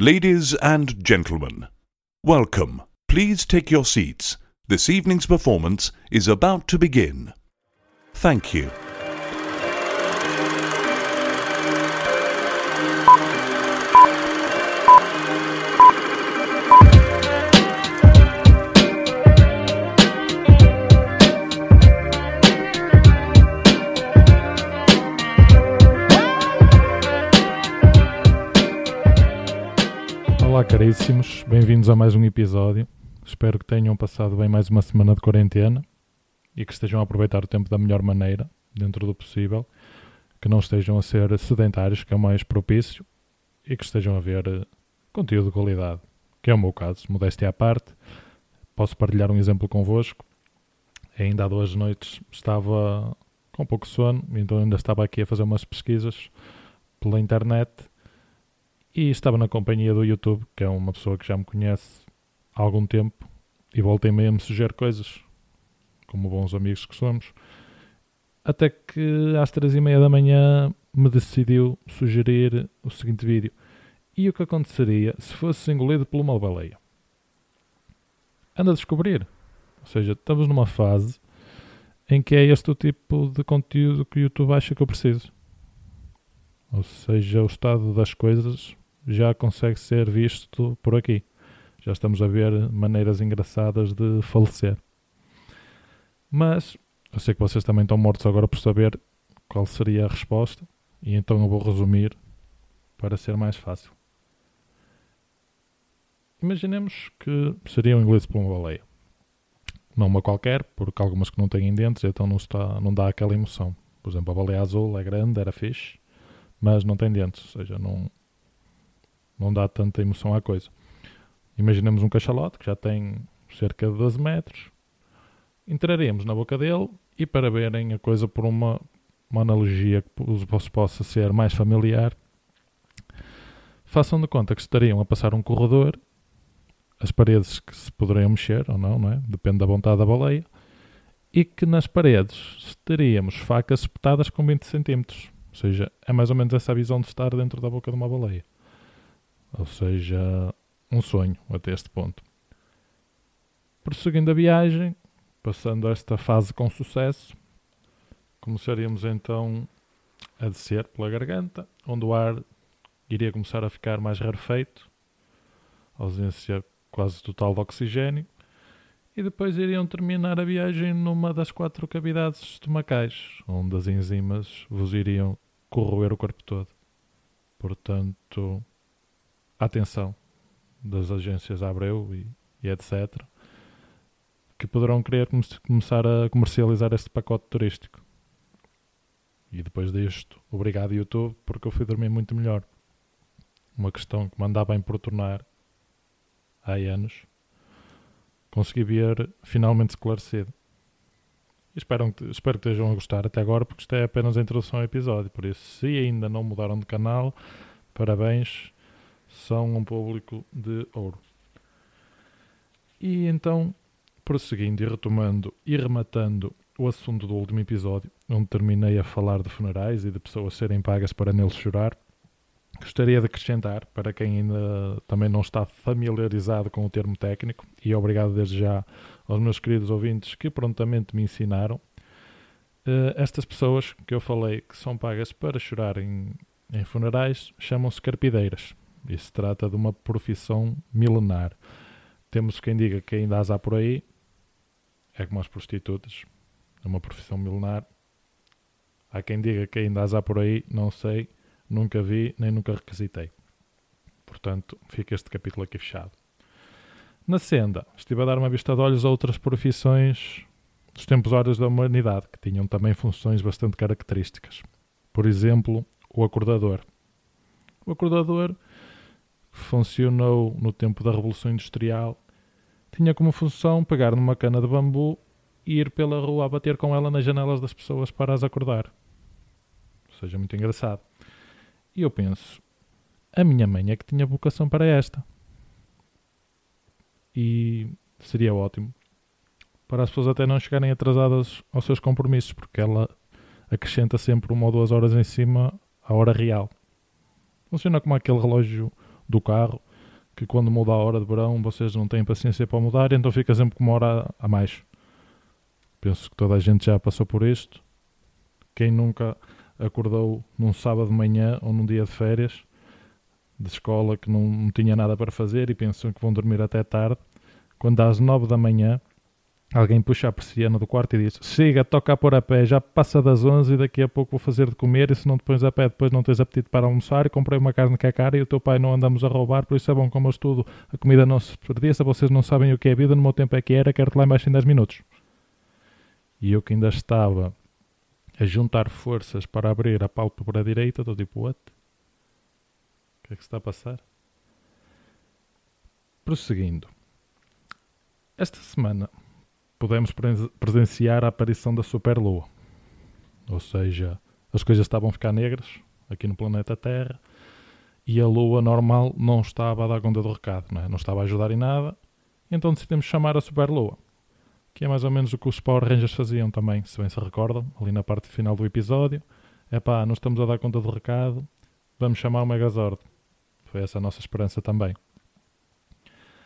Ladies and gentlemen, welcome. Please take your seats. This evening's performance is about to begin. Thank you. Olá, caríssimos, bem-vindos a mais um episódio. Espero que tenham passado bem mais uma semana de quarentena e que estejam a aproveitar o tempo da melhor maneira, dentro do possível, que não estejam a ser sedentários, que é o mais propício, e que estejam a ver eh, conteúdo de qualidade, que é o meu caso, modéstia à parte. Posso partilhar um exemplo convosco. Ainda há duas noites estava com pouco sono, então ainda estava aqui a fazer umas pesquisas pela internet e estava na companhia do YouTube, que é uma pessoa que já me conhece há algum tempo e voltei-me a me sugerir coisas, como bons amigos que somos. Até que às três e meia da manhã me decidiu sugerir o seguinte vídeo. E o que aconteceria se fosse engolido por uma baleia? Anda a descobrir. Ou seja, estamos numa fase em que é este o tipo de conteúdo que o YouTube acha que eu preciso. Ou seja, o estado das coisas já consegue ser visto por aqui. Já estamos a ver maneiras engraçadas de falecer. Mas eu sei que vocês também estão mortos agora por saber qual seria a resposta, e então eu vou resumir para ser mais fácil. Imaginemos que seria um inglês por uma baleia. Não uma qualquer, porque algumas que não têm dentes, então não, está, não dá aquela emoção. Por exemplo, a baleia azul é grande, era fixe, mas não tem dentes, ou seja, não, não dá tanta emoção à coisa. Imaginemos um cachalote que já tem cerca de 12 metros, entraremos na boca dele e para verem a coisa por uma, uma analogia que vos possa ser mais familiar, façam de conta que estariam a passar um corredor, as paredes que se poderiam mexer ou não, não é? depende da vontade da baleia, e que nas paredes teríamos facas espetadas com 20 centímetros. Ou seja, é mais ou menos essa a visão de estar dentro da boca de uma baleia. Ou seja, um sonho até este ponto. Prosseguindo a viagem, passando esta fase com sucesso, começaríamos então a descer pela garganta, onde o ar iria começar a ficar mais rarefeito, ausência quase total de oxigênio, e depois iriam terminar a viagem numa das quatro cavidades estomacais, onde as enzimas vos iriam corroer o corpo todo. Portanto, atenção das agências Abreu e, e etc., que poderão querer come começar a comercializar este pacote turístico. E depois disto, obrigado YouTube, porque eu fui dormir muito melhor. Uma questão que me andava a importunar há anos, consegui ver finalmente esclarecido. Espero, que, espero que estejam a gostar até agora, porque isto é apenas a introdução ao episódio. Por isso, se ainda não mudaram de canal, parabéns, são um público de ouro. E então, prosseguindo e retomando e rematando o assunto do último episódio, onde terminei a falar de funerais e de pessoas serem pagas para neles chorar, gostaria de acrescentar, para quem ainda também não está familiarizado com o termo técnico, e obrigado desde já aos meus queridos ouvintes que prontamente me ensinaram, uh, estas pessoas que eu falei que são pagas para chorar em, em funerais chamam-se carpideiras. E se trata de uma profissão milenar. Temos quem diga que ainda as há por aí, é como as prostitutas, é uma profissão milenar. Há quem diga que ainda as há por aí, não sei, nunca vi, nem nunca requisitei. Portanto, fica este capítulo aqui fechado. Na senda, estive a dar uma vista de olhos a outras profissões dos tempos áureos da humanidade, que tinham também funções bastante características. Por exemplo, o acordador. O acordador funcionou no tempo da Revolução Industrial, tinha como função pegar numa cana de bambu e ir pela rua a bater com ela nas janelas das pessoas para as acordar. Ou seja, muito engraçado. E eu penso, a minha mãe é que tinha vocação para esta. E seria ótimo para as pessoas até não chegarem atrasadas aos seus compromissos, porque ela acrescenta sempre uma ou duas horas em cima à hora real. Funciona como aquele relógio do carro que quando muda a hora de verão vocês não têm paciência para mudar, então fica sempre com uma hora a mais. Penso que toda a gente já passou por isto. Quem nunca acordou num sábado de manhã ou num dia de férias de escola que não, não tinha nada para fazer e pensam que vão dormir até tarde, quando às nove da manhã Alguém puxa a persiana do quarto e diz: Siga, toca a pôr a pé, já passa das 11 e daqui a pouco vou fazer de comer. E se não te pões a pé, depois não tens apetite para almoçar. E comprei uma carne que é cara e o teu pai não andamos a roubar, por isso é bom como eu estudo. A comida não se desperdiça, vocês não sabem o que é vida. No meu tempo é que era, quero-te lá embaixo em 10 minutos. E eu que ainda estava a juntar forças para abrir a pálpebra direita, estou tipo: What? O que é que se está a passar? Prosseguindo. Esta semana pudemos presenciar a aparição da superlua. Ou seja, as coisas estavam a ficar negras aqui no planeta Terra e a lua normal não estava a dar conta do recado, não, é? não estava a ajudar em nada. Então decidimos chamar a superlua, que é mais ou menos o que os Power Rangers faziam também, se bem se recordam, ali na parte final do episódio. É pá, não estamos a dar conta do recado, vamos chamar o Megazord. Foi essa a nossa esperança também.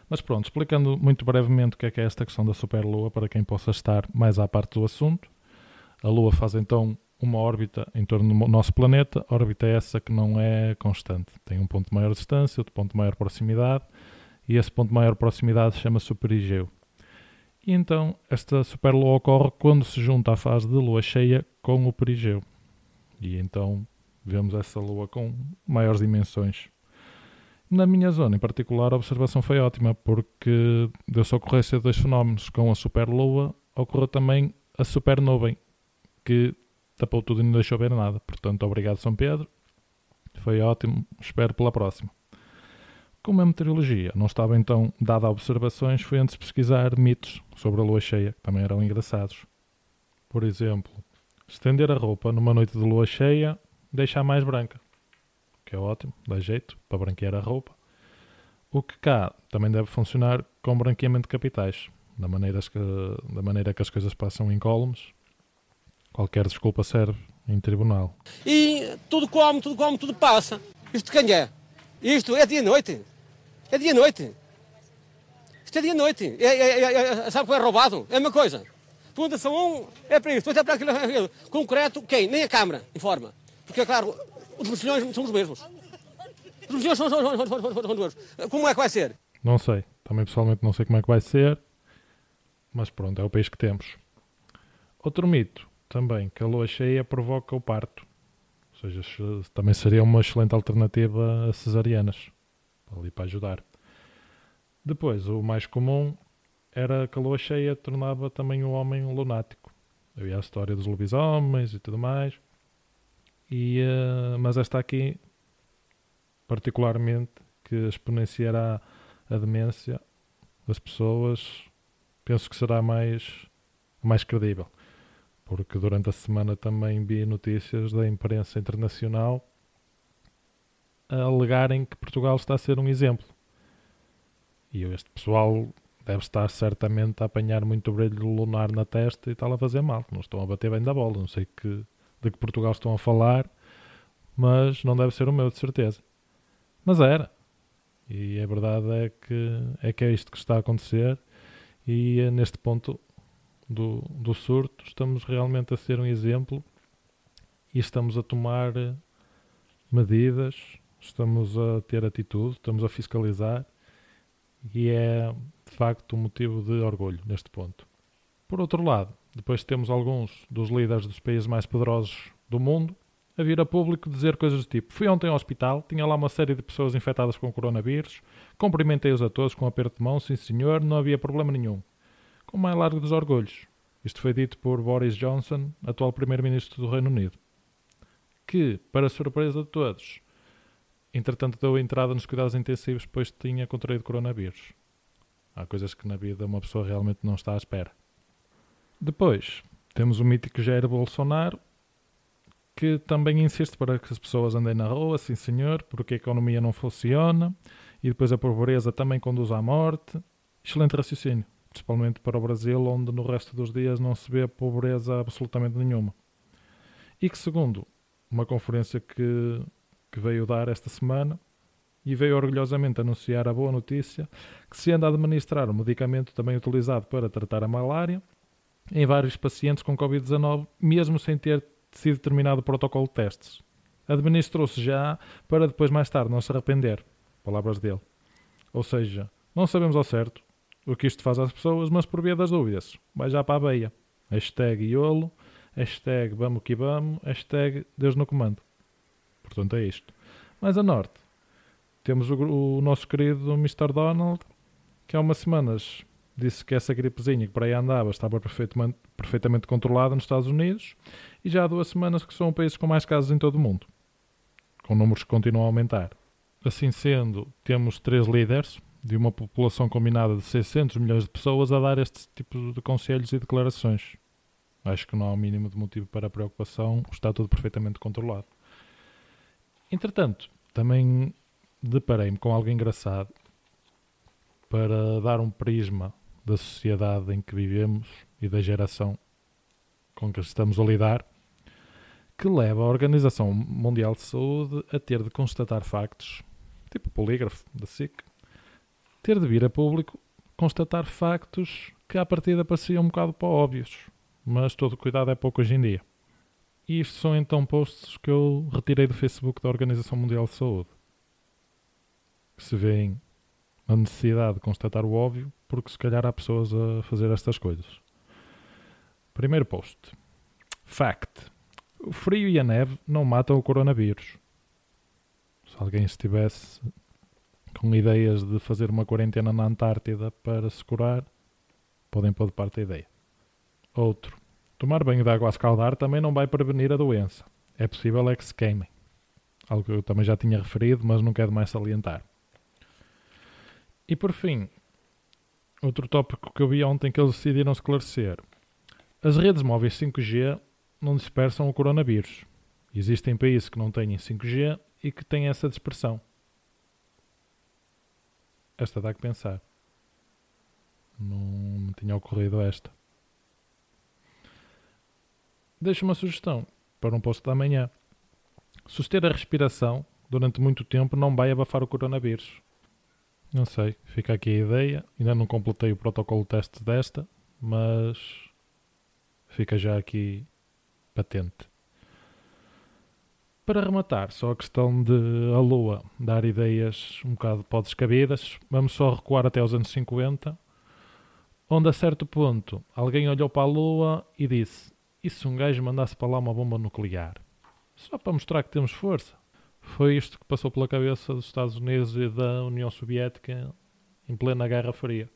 Mas pronto, explicando muito brevemente o que é, que é esta questão da superlua, para quem possa estar mais à parte do assunto. A Lua faz então uma órbita em torno do nosso planeta, órbita é essa que não é constante. Tem um ponto de maior distância, outro ponto de maior proximidade, e esse ponto de maior proximidade chama-se o perigeu. E então, esta superlua ocorre quando se junta a fase de lua cheia com o perigeu. E então vemos essa lua com maiores dimensões. Na minha zona, em particular, a observação foi ótima, porque deu-se a ocorrência de dois fenómenos. Com a superlua, ocorreu também a supernuvem, que tapou tudo e não deixou ver nada. Portanto, obrigado, São Pedro. Foi ótimo. Espero pela próxima. Como a meteorologia não estava então dada a observações, fui antes pesquisar mitos sobre a lua cheia, que também eram engraçados. Por exemplo, estender a roupa numa noite de lua cheia deixa-a mais branca que é ótimo, dá jeito para branquear a roupa. O que cá também deve funcionar com branqueamento de capitais, da maneira que, da maneira que as coisas passam incólumes. Qualquer desculpa serve em tribunal. E tudo come, tudo come, tudo passa. Isto quem é? Isto é dia-noite. É dia-noite. Isto é dia-noite. É, é, é, é, sabe que é roubado? É uma coisa. Fundação 1 é para isto, é para aquilo. Concreto, quem? Nem a Câmara informa. Porque, é claro, os mexilhões são os mesmos. Os mexilhões são, são, são, são, são, os mesmos. Como é que vai ser? Não sei. Também pessoalmente não sei como é que vai ser. Mas pronto, é o país que temos. Outro mito também, que a lua cheia provoca o parto. Ou seja, também seria uma excelente alternativa a cesarianas. Ali para ajudar. Depois, o mais comum era que a lua cheia tornava também o homem lunático. Havia a história dos lobisomens e tudo mais. E, uh, mas esta aqui, particularmente, que exponenciará a demência das pessoas, penso que será mais, mais credível. Porque durante a semana também vi notícias da imprensa internacional a alegarem que Portugal está a ser um exemplo. E este pessoal deve estar certamente a apanhar muito brilho lunar na testa e está a fazer mal. Não estão a bater bem da bola. Não sei que de que Portugal estão a falar, mas não deve ser o meu, de certeza. Mas era. E a verdade é que é, que é isto que está a acontecer, e é neste ponto do, do surto estamos realmente a ser um exemplo e estamos a tomar medidas, estamos a ter atitude, estamos a fiscalizar e é de facto um motivo de orgulho neste ponto. Por outro lado, depois temos alguns dos líderes dos países mais poderosos do mundo a vir a público dizer coisas do tipo: Fui ontem ao hospital, tinha lá uma série de pessoas infectadas com coronavírus, cumprimentei-os a todos com um aperto de mão, sim senhor, não havia problema nenhum. Com o mais largo dos orgulhos. Isto foi dito por Boris Johnson, atual Primeiro-Ministro do Reino Unido. Que, para surpresa de todos, entretanto deu entrada nos cuidados intensivos, pois tinha contraído coronavírus. Há coisas que na vida uma pessoa realmente não está à espera. Depois, temos o mítico Jair Bolsonaro, que também insiste para que as pessoas andem na rua, sim senhor, porque a economia não funciona e depois a pobreza também conduz à morte. Excelente raciocínio, principalmente para o Brasil, onde no resto dos dias não se vê pobreza absolutamente nenhuma. E que, segundo uma conferência que, que veio dar esta semana, e veio orgulhosamente anunciar a boa notícia que se anda a administrar um medicamento também utilizado para tratar a malária em vários pacientes com Covid-19, mesmo sem ter sido terminado o protocolo de testes. Administrou-se já para depois, mais tarde, não se arrepender. Palavras dele. Ou seja, não sabemos ao certo o que isto faz às pessoas, mas por via das dúvidas, vai já para a beia. Hashtag iolo, hashtag vamos que vamos, hashtag Deus no comando. Portanto é isto. Mais a norte, temos o, o nosso querido Mr. Donald, que há umas semanas disse que essa gripezinha que por aí andava estava perfeitamente, perfeitamente controlada nos Estados Unidos e já há duas semanas que são o país com mais casos em todo o mundo, com números que continuam a aumentar. Assim sendo, temos três líderes de uma população combinada de 600 milhões de pessoas a dar este tipo de conselhos e declarações. Acho que não há o mínimo de motivo para preocupação, está tudo perfeitamente controlado. Entretanto, também deparei-me com algo engraçado para dar um prisma da sociedade em que vivemos e da geração com que estamos a lidar, que leva a Organização Mundial de Saúde a ter de constatar factos, tipo polígrafo da SIC, ter de vir a público constatar factos que à partida pareciam um bocado para óbvios, mas todo cuidado é pouco hoje em dia. E isto são então posts que eu retirei do Facebook da Organização Mundial de Saúde, que se vêem a necessidade de constatar o óbvio, porque se calhar há pessoas a fazer estas coisas. Primeiro post. Fact. O frio e a neve não matam o coronavírus. Se alguém estivesse com ideias de fazer uma quarentena na Antártida para se curar, podem pôr de parte a ideia. Outro. Tomar banho de água a escaldar também não vai prevenir a doença. É possível é que se queimem. Algo que eu também já tinha referido, mas não quero mais salientar. E por fim, outro tópico que eu vi ontem que eles decidiram esclarecer. As redes móveis 5G não dispersam o coronavírus. Existem países que não têm 5G e que têm essa dispersão. Esta dá que pensar. Não me tinha ocorrido esta. Deixo uma sugestão para um posto da manhã. Suster a respiração durante muito tempo não vai abafar o coronavírus. Não sei, fica aqui a ideia. Ainda não completei o protocolo teste desta, mas fica já aqui patente. Para rematar, só a questão de a Lua dar ideias um bocado para descabidas, vamos só recuar até aos anos 50, onde a certo ponto alguém olhou para a Lua e disse: E se um gajo mandasse para lá uma bomba nuclear? Só para mostrar que temos força. Foi isto que passou pela cabeça dos Estados Unidos e da União Soviética em plena Guerra Fria.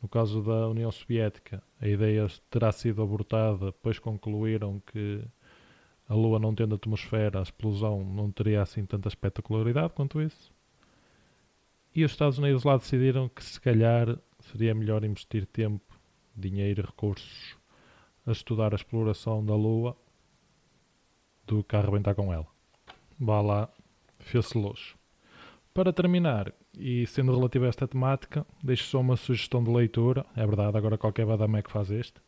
No caso da União Soviética, a ideia terá sido abortada, pois concluíram que a Lua não tendo atmosfera, a explosão não teria assim tanta espetacularidade quanto isso. E os Estados Unidos lá decidiram que se calhar seria melhor investir tempo, dinheiro e recursos a estudar a exploração da Lua do que a arrebentar com ela. Vá lá, fez-se luxo. Para terminar, e sendo relativo a esta temática, deixo só uma sugestão de leitura. É verdade, agora qualquer badamé que faz este.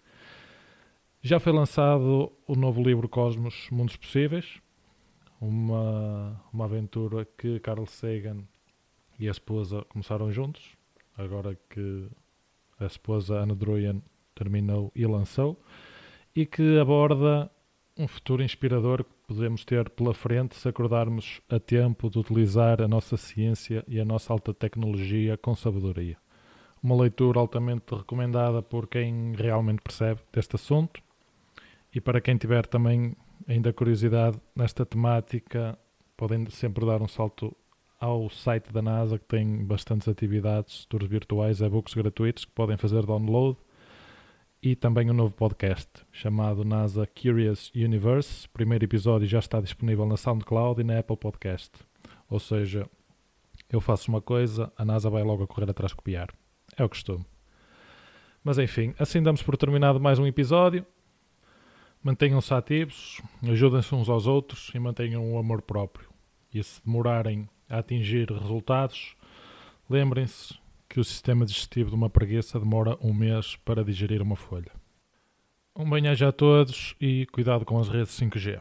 Já foi lançado o novo livro Cosmos Mundos Possíveis, uma, uma aventura que Carl Sagan e a esposa começaram juntos, agora que a esposa Anna Druyan terminou e lançou, e que aborda um futuro inspirador que podemos ter pela frente se acordarmos a tempo de utilizar a nossa ciência e a nossa alta tecnologia com sabedoria. Uma leitura altamente recomendada por quem realmente percebe deste assunto e para quem tiver também ainda curiosidade nesta temática, podem sempre dar um salto ao site da NASA que tem bastantes atividades, tours virtuais, e-books gratuitos que podem fazer download e também um novo podcast chamado NASA Curious Universe. O primeiro episódio já está disponível na SoundCloud e na Apple Podcast. Ou seja, eu faço uma coisa, a NASA vai logo a correr atrás copiar. É o costume. Mas enfim, assim damos por terminado mais um episódio. Mantenham-se ativos, ajudem-se uns aos outros e mantenham o amor próprio. E se demorarem a atingir resultados, lembrem-se que o sistema digestivo de uma preguiça demora um mês para digerir uma folha. Um bem-aja a todos e cuidado com as redes 5G.